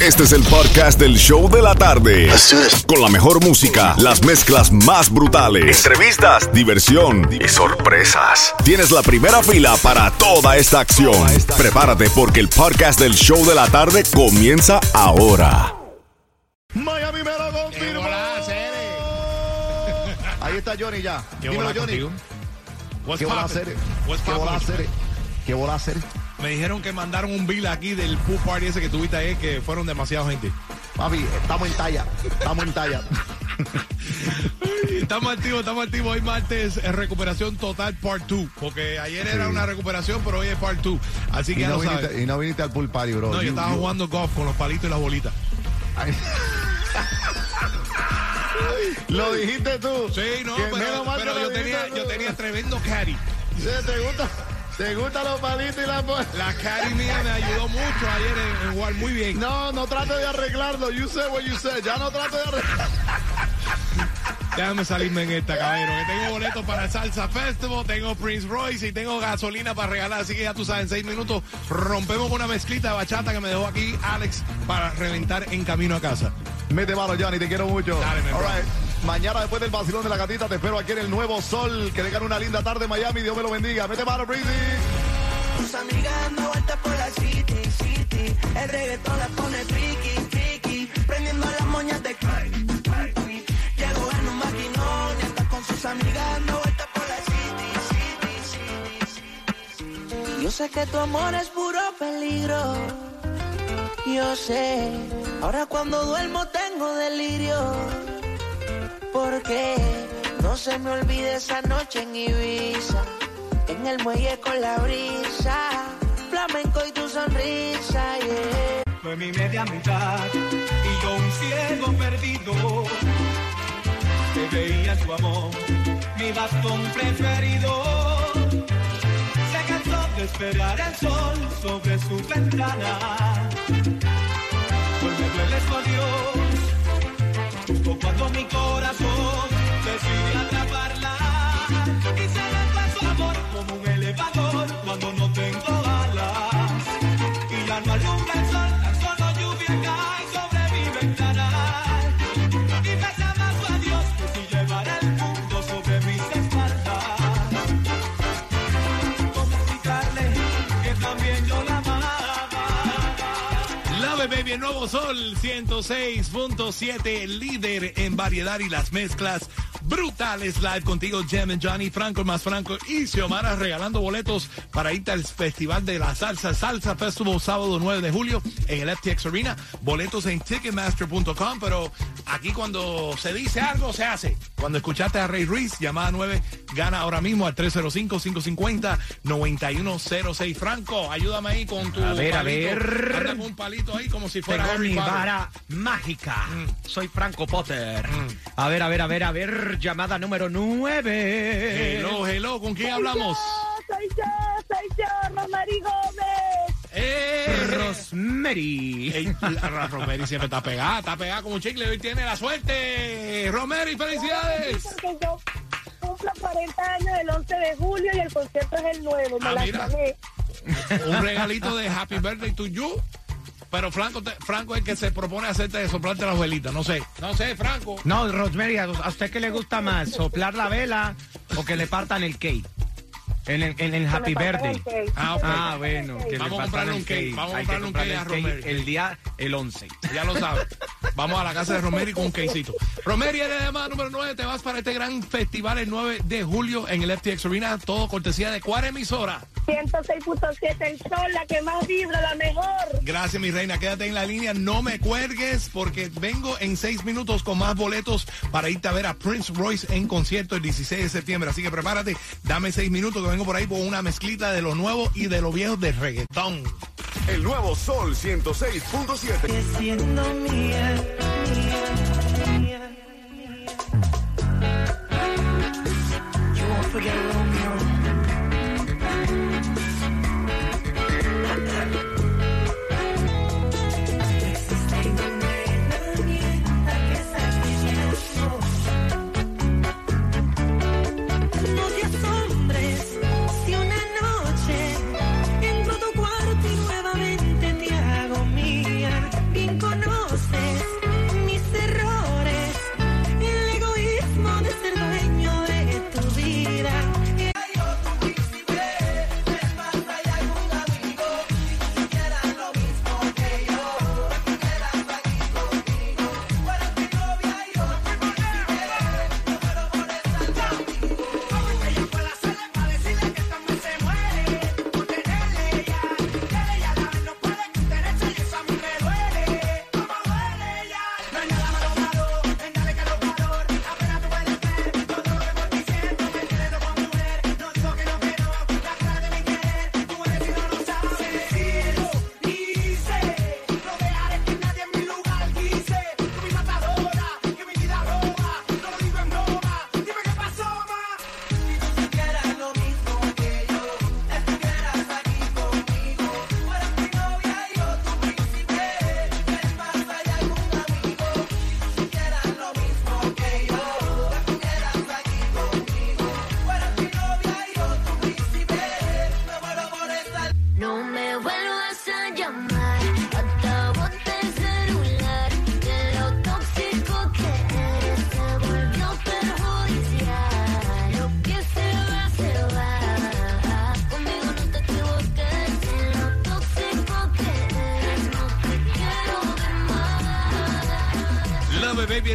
Este es el podcast del show de la tarde. Con la mejor música, las mezclas más brutales, entrevistas, diversión y sorpresas. Tienes la primera fila para toda esta acción. Prepárate porque el podcast del show de la tarde comienza ahora. Miami me lo confirmó. Ahí está Johnny ya. ¿Qué Dímelo, bola Johnny. ¿Qué bola poppin'? hacer? ¿Qué bola poppin', hacer? ¿Qué bola hacer? Me dijeron que mandaron un bill aquí del pool party ese que tuviste ahí, que fueron demasiada gente. Papi, estamos en talla. Estamos en talla. Estamos activos, estamos activos. Hoy martes es recuperación total part 2. Porque ayer era una recuperación, pero hoy es part 2. Así que Y ya no, lo sabes. viniste, y no viniste al pool party, bro. No, yo You- estaba jugando golf con los palitos y las bolitas. Ay. Lo dijiste tú. Sí, no, pero, pero yo, tenía, yo tenía tremendo. Sí, ¿Te gusta? ¿Te gustan los palitos y? La caddy mía me ayudó mucho ayer en, en jugar muy bien. No, no trate de arreglarlo. You said what you said. Ya no trate de arreglarlo. Déjame salirme en esta, caballero. Que tengo boletos para el Salsa Festival, tengo Prince Royce y tengo gasolina para regalar. Así que ya tú sabes, en seis minutos rompemos con una mezclita de bachata que me dejó aquí Alex para reventar en camino a casa. Mete mano, Johnny, te quiero mucho. Dale, mi. Mañana después del vacilón de la gatita te espero aquí en el Nuevo Sol. Que tengan una linda tarde en Miami. Dios me lo bendiga. Mete mano, Breezy. Tus amigas dando vueltas por la city, city. El reggaetón la pone tricky, tricky. Prendiendo las moñas de crack. Llegó en un maquinón y está con sus amigas dando vueltas por la city, city, city. Yo sé que tu amor es puro peligro. Yo sé. Ahora cuando duermo tengo delirio. Porque no se me olvide esa noche en Ibiza. En el muelle con la brisa, flamenco y tu sonrisa, yeah. Fue mi media mitad y yo un ciego perdido que veía su amor mi bastón preferido. Se cansó de esperar el sol sobre su ventana. Me duele su adiós, justo cuando mi corazón decide atraparla el nuevo Sol 106.7, líder en variedad y las mezclas brutales. Live contigo, Jem Johnny Franco, el más Franco y Xiomara regalando boletos para irte al Festival de la Salsa, Salsa Festival, sábado 9 de julio en el FTX Arena. Boletos en Ticketmaster.com, pero aquí cuando se dice algo, se hace. Cuando escuchaste a Ray Ruiz, llamada 9, gana ahora mismo al 305-550-9106. Franco, ayúdame ahí con tu A ver, a ver. Anda con un palito ahí como si fuera Tengo mi vara mágica. Mm. Soy Franco Potter. A ver, a ver, a ver, a ver. Llamada número 9. Hello, hello, ¿con quién hablamos? Soy yo, soy yo, Romari Gómez. ¡Eh! Rosemary. Ey, Romeri siempre está pegada, está pegada como un chicle. Hoy tiene la suerte. Romeri, felicidades. Porque yo cumplo 40 años el 11 de julio y el concierto es el 9. Me Ah, la mira. Un regalito de Happy Birthday to you. Pero Franco, te- Franco es el que se propone hacerte soplarte las velitas. No sé, no sé, Franco. No, Rosemary, ¿a a usted qué le gusta más? ¿Soplar la vela o que le partan el cake? En el, en el Happy Birthday. el. Ah, ok. Ah, bueno. Que Vamos a le comprarle un cake, vamos a comprarle un cake a comprarle el día, el 11. Ya lo sabes. Vamos a la casa de Romeri con un quesito. Romeri, eres llamada número 9. Te vas para este gran festival el 9 de julio en el FTX Arena. Todo cortesía de cuál emisora. 106.7 el sol, la que más vibra, la mejor. Gracias, mi reina. Quédate en la línea. No me cuelgues porque vengo en seis minutos con más boletos para irte a ver a Prince Royce en concierto el 16 de septiembre. Así que prepárate. Dame seis minutos que vengo por ahí con una mezclita de lo nuevo y de lo viejo de reggaetón. El nuevo Sol 106.7. Siendo mía, mía,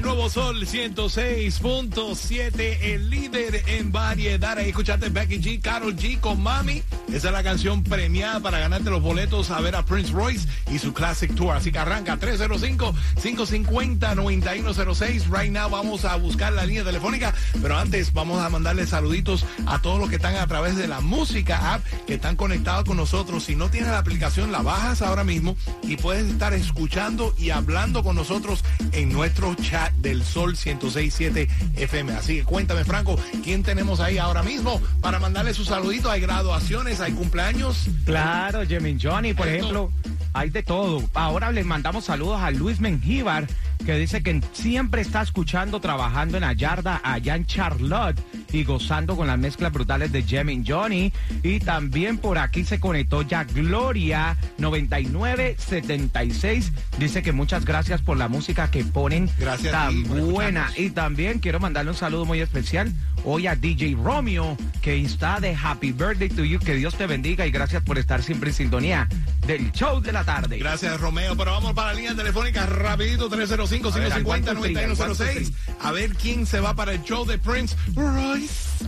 Nuevo sol 106.7, el líder en variedad. Ahí escuchaste Becky G, Carol G con Mami. Esa es la canción premiada para ganarte los boletos a ver a Prince Royce y su Classic Tour. Así que arranca 305-550-9106. Right now vamos a buscar la línea telefónica, pero antes vamos a mandarle saluditos a todos los que están a través de la música app, que están conectados con nosotros. Si no tienes la aplicación, la bajas ahora mismo y puedes estar escuchando y hablando con nosotros en nuestro chat del Sol 1067 FM. Así que cuéntame, Franco, ¿quién tenemos ahí ahora mismo para mandarle sus saluditos? ¿Hay graduaciones? ¿Hay cumpleaños? Claro, Jimmy Johnny, por ejemplo, hay de todo. Ahora le mandamos saludos a Luis Mengíbar, que dice que siempre está escuchando, trabajando en Ayarda, allá en Charlotte, y gozando con las mezclas brutales de Jimmy Johnny. Y también por aquí se conectó ya Gloria 9976. Dice que muchas gracias por la música que ponen Gracias tan buena. Y también quiero mandarle un saludo muy especial hoy a DJ Romeo, que está de Happy Birthday to you. Que Dios te bendiga y gracias por estar siempre en sintonía del show de la tarde. Gracias, Romeo. Pero vamos para la línea telefónica rapidito, 305-550-9106. A ver quién se va para el show de Prince.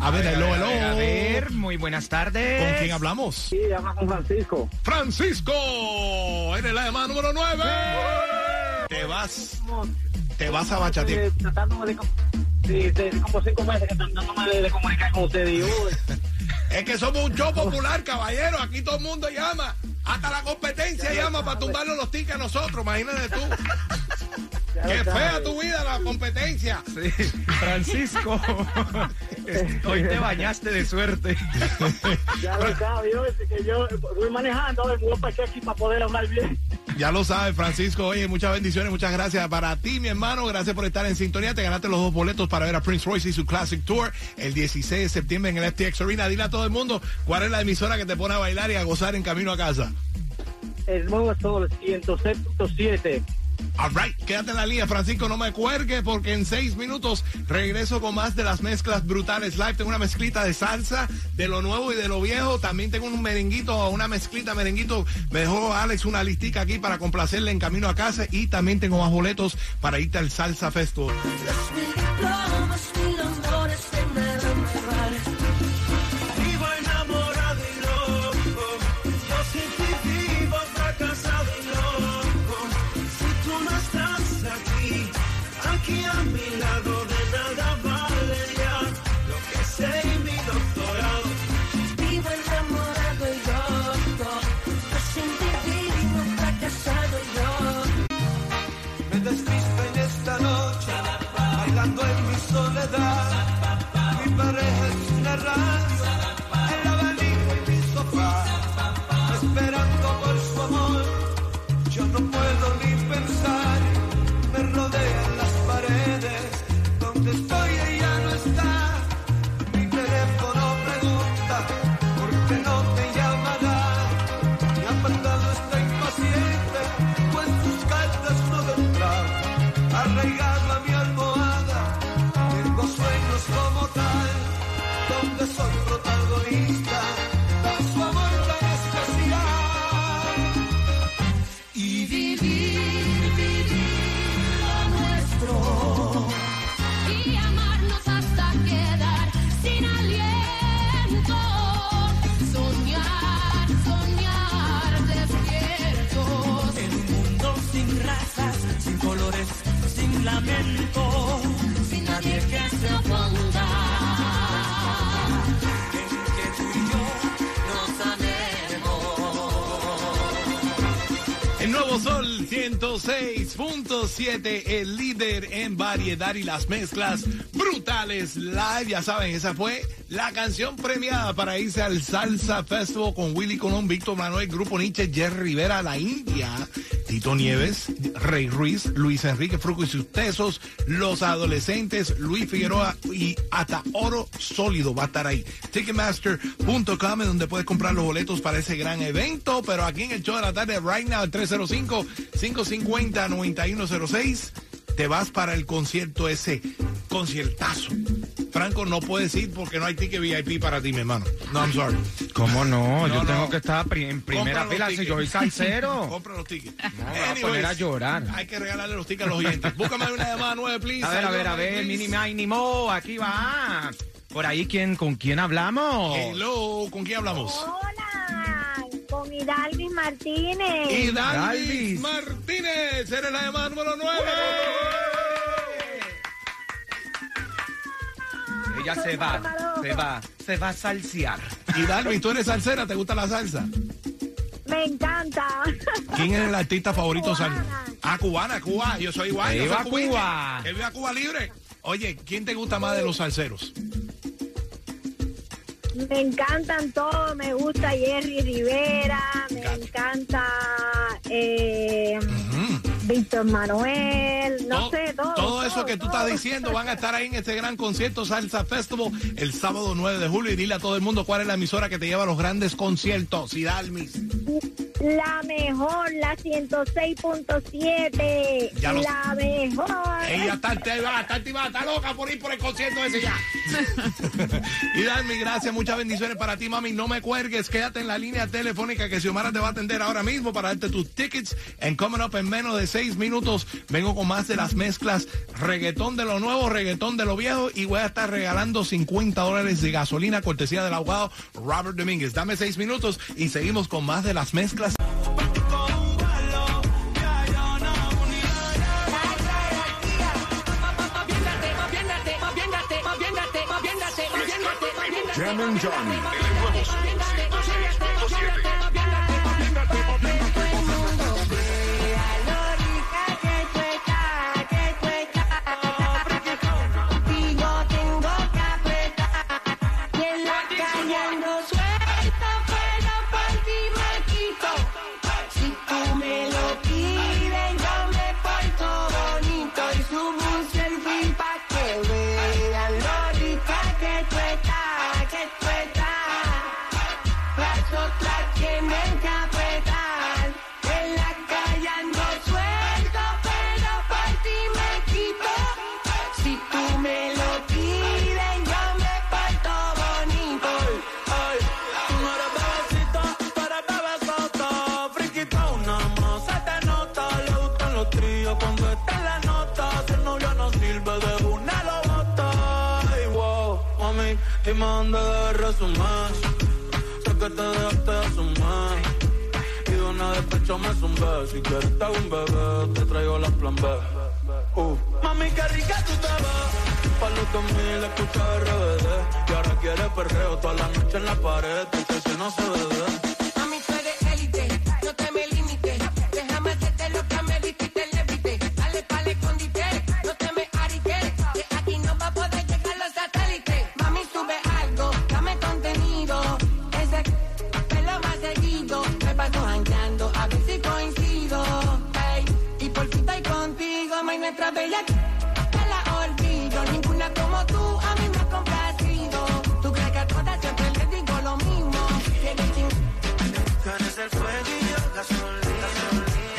A ver, hello, a ver, hello. a ver, muy buenas tardes. ¿Con quién hablamos? Sí, habla con Francisco. Francisco, en el llamada número 9. Te vas, te vas a bachatear. Eh, tratándome de, com- sí, de- como cinco meses que tratándome de, de comunicar con usted. Y, uy, Es que somos un show popular, caballero. Aquí todo el mundo llama. Hasta la competencia llama para tumbarle los tickets a nosotros. Imagínate tú. Qué fea tu vida la competencia. Sí, Francisco, hoy te bañaste de suerte. Ya lo sabe, yo, es que yo voy manejando, me voy para aquí para poder hablar bien. Ya lo sabes, Francisco. Oye, muchas bendiciones, muchas gracias para ti, mi hermano. Gracias por estar en sintonía. Te ganaste los dos boletos para ver a Prince Royce y su Classic Tour el 16 de septiembre en el FTX Arena. Dile a todo el mundo cuál es la emisora que te pone a bailar y a gozar en camino a casa. El nuevo sol 106.7. All right, quédate en la línea, Francisco, no me cuergue porque en seis minutos regreso con más de las mezclas brutales live. Tengo una mezclita de salsa, de lo nuevo y de lo viejo. También tengo un merenguito, una mezclita merenguito. Me dejó Alex una listica aquí para complacerle en camino a casa y también tengo más boletos para irte al Salsa Festival. Sin nadie que se. En que. El nuevo Sol 106.7, el líder en variedad y las mezclas brutales live. Ya saben, esa fue la canción premiada para irse al Salsa Festival con Willy Colón, Víctor Manuel, Grupo Nietzsche, Jerry Rivera, La India, Tito Nieves, Rey Ruiz, Luis Enrique Fruco y sus tesos, Los Adolescentes, Luis Figueroa y hasta Oro Sólido va a estar ahí. Ticketmaster.com es donde puedes comprar los boletos para ese gran evento, pero aquí en el show de la tarde, right now, el 305-550-9106, te vas para el concierto ese, conciertazo. Franco, no puedes ir porque no hay ticket VIP para ti, mi hermano. No, I'm sorry. ¿Cómo no? No, Yo no. tengo que estar en primera fila si yo soy salsero. Compra los tickets. voy a Anyways, poner a llorar. Hay que regalarle los tickets a los oyentes. Búscame una llamada nueve, please. A ver, a ver, a ver, Please. mini mai, ni mo, aquí va. Por ahí, ¿quién, ¿con quién hablamos? Hello, ¿con quién hablamos? Hola, con Hidalgo Martínez. Y Dalvis. Dalvis Martínez, eres la llamada número 9. Ella se va, se va, se va a salsear. Y Dalvis, ¿tú eres salsera? ¿Te gusta la salsa? Me encanta. ¿Quién es el artista favorito Cubana. salsa? Ah, cubana, Cuba. Yo soy igual. yo ¡Viva soy. Cuba! Que viva Cuba libre. Oye, ¿quién te gusta más de los salseros? Me encantan todos. Me gusta Jerry Rivera. Me encanta eh, Víctor Manuel. No todo, sé, todo. todo eso que tú estás diciendo van a estar ahí en este gran concierto Salsa Festival el sábado 9 de julio y dile a todo el mundo cuál es la emisora que te lleva a los grandes conciertos y Dalmis. La mejor, la 106.7. Ya lo- La mejor. Ella está, te va, está, activada, está loca por ir por el concierto ese ya. y Dalmi, gracias, muchas bendiciones para ti, mami. No me cuelgues, quédate en la línea telefónica que Xiomara te va a atender ahora mismo para darte tus tickets. En Coming Up en menos de seis minutos vengo con más de las mezclas reggaetón de lo nuevo, reggaetón de lo viejo y voy a estar regalando 50 dólares de gasolina cortesía del abogado Robert Domínguez. Dame seis minutos y seguimos con más de las mezclas. Simon John. El nuevo 106.7. dime dónde debes resumir. Sé que te dejaste de asumir. Y de una despecho me zumbé. Si quieres te hago un bebé, te traigo la plan B. Uh. Mami, qué rica tú te ves. Pa' los 2000 escucha RBD. Y ahora quieres perreo toda la noche en la pared. Porque si no se bebe. Nuestra bella. Te la olvido, ninguna como tú a mí me ha complacido. Tú crees que a todas siempre les digo lo mismo. Que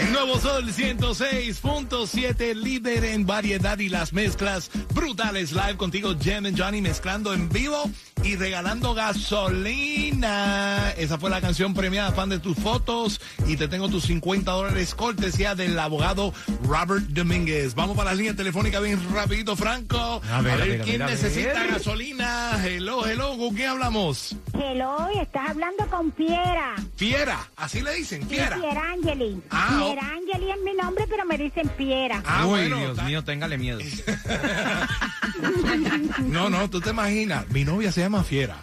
El nuevo Sol 106.7, líder en variedad y las mezclas brutales. Live contigo, Jem and Johnny, mezclando en vivo y regalando gasolina. Esa fue la canción premiada, fan de tus fotos. Y te tengo tus 50 dólares cortesía del abogado Robert Domínguez. Vamos para la línea telefónica bien rapidito, Franco. A ver, a ver, a quién ver, a necesita ver. gasolina. Hello, hello, ¿con quién hablamos? Hello, estás hablando con Piera. Fiera, así le dicen, Fiera. Pierangeli. Ah, oh. Pierangeli es mi nombre, pero me dicen Piera. Ah, Uy, bueno, Dios está- mío, téngale miedo. No, no, tú te imaginas, mi novia se llama Fiera.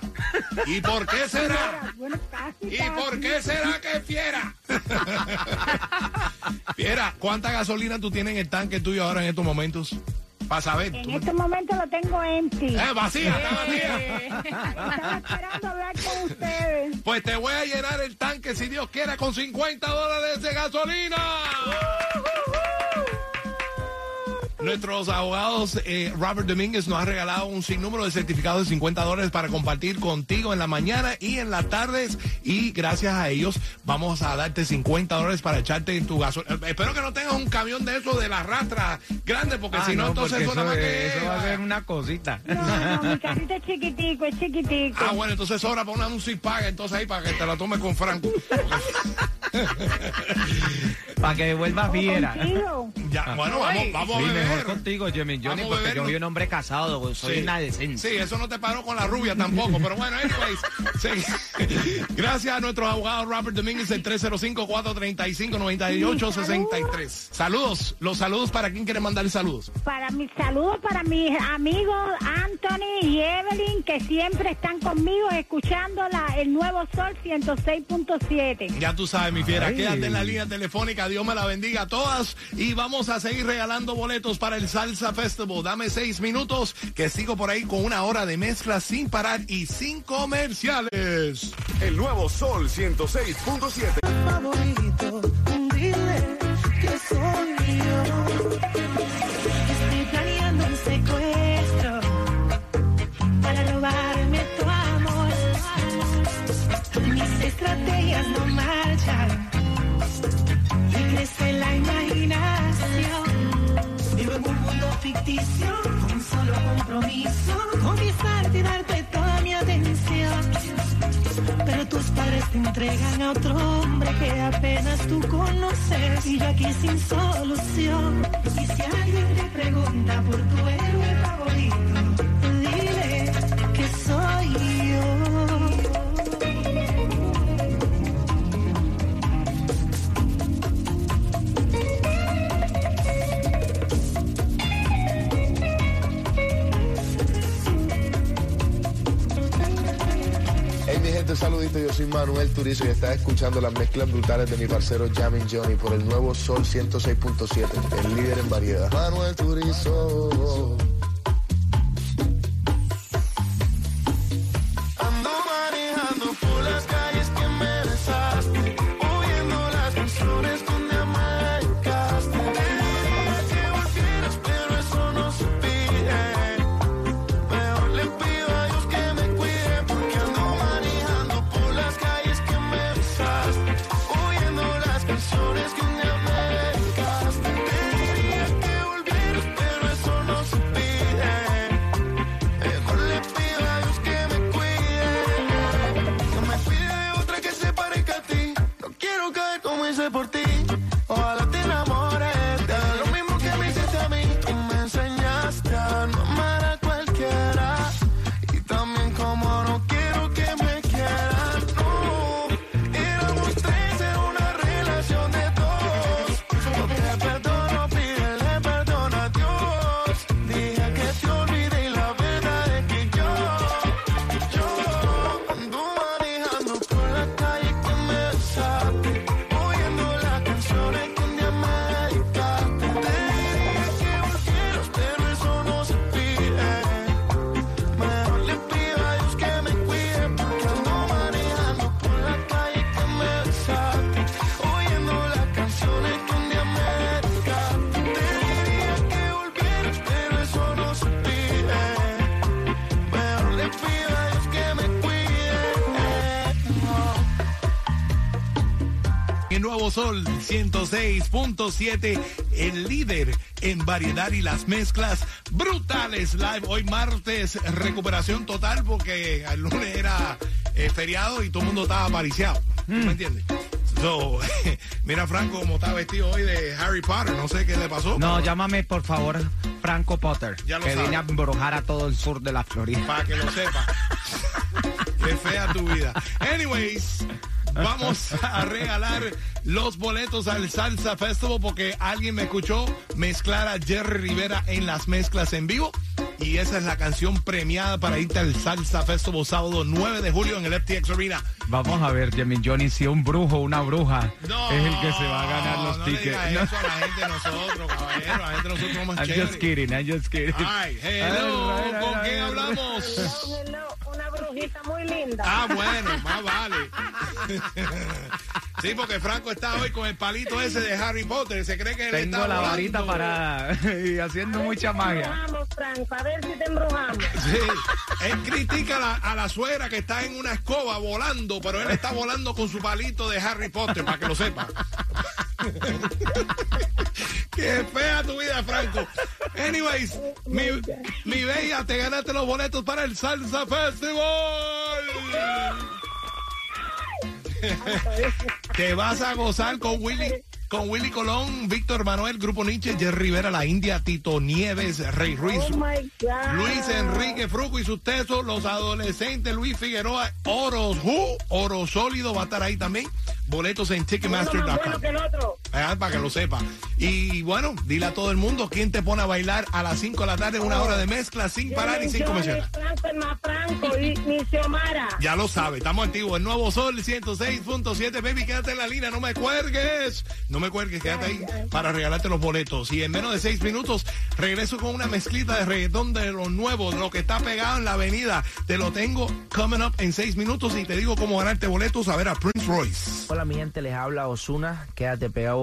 ¿Y por qué será? Bueno, casi, ¿Y por qué será que es Fiera? Fiera, ¿cuánta gasolina tú tienes en el tanque tuyo ahora en estos momentos? Para saber. En tú me- este momento lo tengo empty. Eh, vacía, está vacía. Estaba esperando hablar con ustedes. Pues te voy a llenar el tanque, si Dios quiere, con 50 dólares de gasolina. Nuestros abogados, eh, Robert Domínguez, nos ha regalado un sinnúmero de certificados de 50 dólares para compartir contigo en la mañana y en las tardes. Y gracias a ellos vamos a darte 50 dólares para echarte en tu gasolina. Espero que no tengas un camión de eso de la rastra grande, porque Ah, si no, entonces porque eso más que... eso va a ser una cosita. No, no, mi carrito es chiquitico, es chiquitico. Ah, bueno, entonces sobra para una música paga, entonces ahí para que te la tomes con Franco. Para que devuelva fiera. Ya, bueno, vamos, vamos Sí, a beber. mejor contigo, Jimmy Johnny, porque beber, yo ¿no? soy un hombre casado, pues, soy Sí. una decencia. Sí, eso no te paró con la rubia tampoco, pero bueno, anyways. sí. Gracias a nuestros abogados Robert Domínguez, el 305-435-9863. Saludos, los saludos para quien quiere mandar saludos. Para mis saludos para mis amigos Anthony y Evelyn que siempre están conmigo escuchando la, el nuevo Sol 106.7. Ya tú sabes, mi fiera, Ay. quédate en la línea telefónica, Dios me la bendiga a todas y vamos a seguir regalando boletos para el Salsa Festival. Dame seis minutos que sigo por ahí con una hora de mezcla sin parar y sin comerciales. El nuevo Sol 106.7. a otro hombre que apenas tú conoces y yo aquí sin solución. Y si alguien te pregunta por tu héroe favorito, mi gente, saludito, yo soy Manuel Turizo y estás escuchando las mezclas brutales de mi parcero Jamin Johnny por el nuevo Sol 106.7, el líder en variedad. Manuel Turizo. Sol 106.7, el líder en variedad y las mezclas brutales live. Hoy martes, recuperación total porque el lunes era eh, feriado y todo el mundo estaba apariciado. ¿Tú ¿Me entiendes? So, mira Franco como está vestido hoy de Harry Potter. No sé qué le pasó. No, llámame por favor Franco Potter, Ya lo que sabe. vine a embrujar a todo el sur de la Florida. Para que lo sepa. Qué fea tu vida. Anyways, vamos a regalar los boletos al Salsa Festival porque alguien me escuchó mezclar a Jerry Rivera en las mezclas en vivo. Y esa es la canción premiada para irte al Salsa Festival sábado 9 de julio en el FTX Arena. Vamos a ver, Jimmy Johnny, si un brujo o una bruja No, es el que se va a ganar los no tickets. Le diga eso a la gente de nosotros, caballero. A la gente de nosotros somos I'm chéveres. just kidding, I'm just kidding. Ay, hello, Ay, ay, ¿con ay, quién ay, hablamos? Hello, Una brujita muy linda. Ah, bueno, más vale. Sí, porque Franco está hoy con el palito ese de Harry Potter. Se cree que él Tengo está la volando. varita para y haciendo mucha magia. Vamos, Franco, a ver si te embrujamos. Sí. Él critica a la, a la suegra que está en una escoba volando, pero él está volando con su palito de Harry Potter, para que lo sepa. Qué fea tu vida, Franco. Anyways, mi, mi bella, te ganaste los boletos para el Salsa Festival. Te vas a gozar con Willy, con Willy Colón, Víctor Manuel, Grupo Nietzsche, Jerry Rivera, La India, Tito Nieves, Rey Ruiz, Oh. Luis Enrique Fruco y sus tesos, los adolescentes, Luis Figueroa, Oro Who, Oro Sólido va a estar ahí también. Boletos en Ticketmaster.com. Ah, para que lo sepa. Y bueno, dile a todo el mundo quién te pone a bailar a las 5 de la tarde, una hora de mezcla sin parar y sin Xiomara. Ya lo sabe, estamos activos. El nuevo Sol 106.7. Baby, quédate en la línea, no me cuelgues. No me cuelgues, quédate ahí para regalarte los boletos. Y en menos de seis minutos regreso con una mezclita de reggaetón de lo nuevo, de lo que está pegado en la avenida. Te lo tengo coming up en seis minutos y te digo cómo ganarte boletos a ver a Prince Royce. Hola mi gente, les habla Osuna. Quédate pegado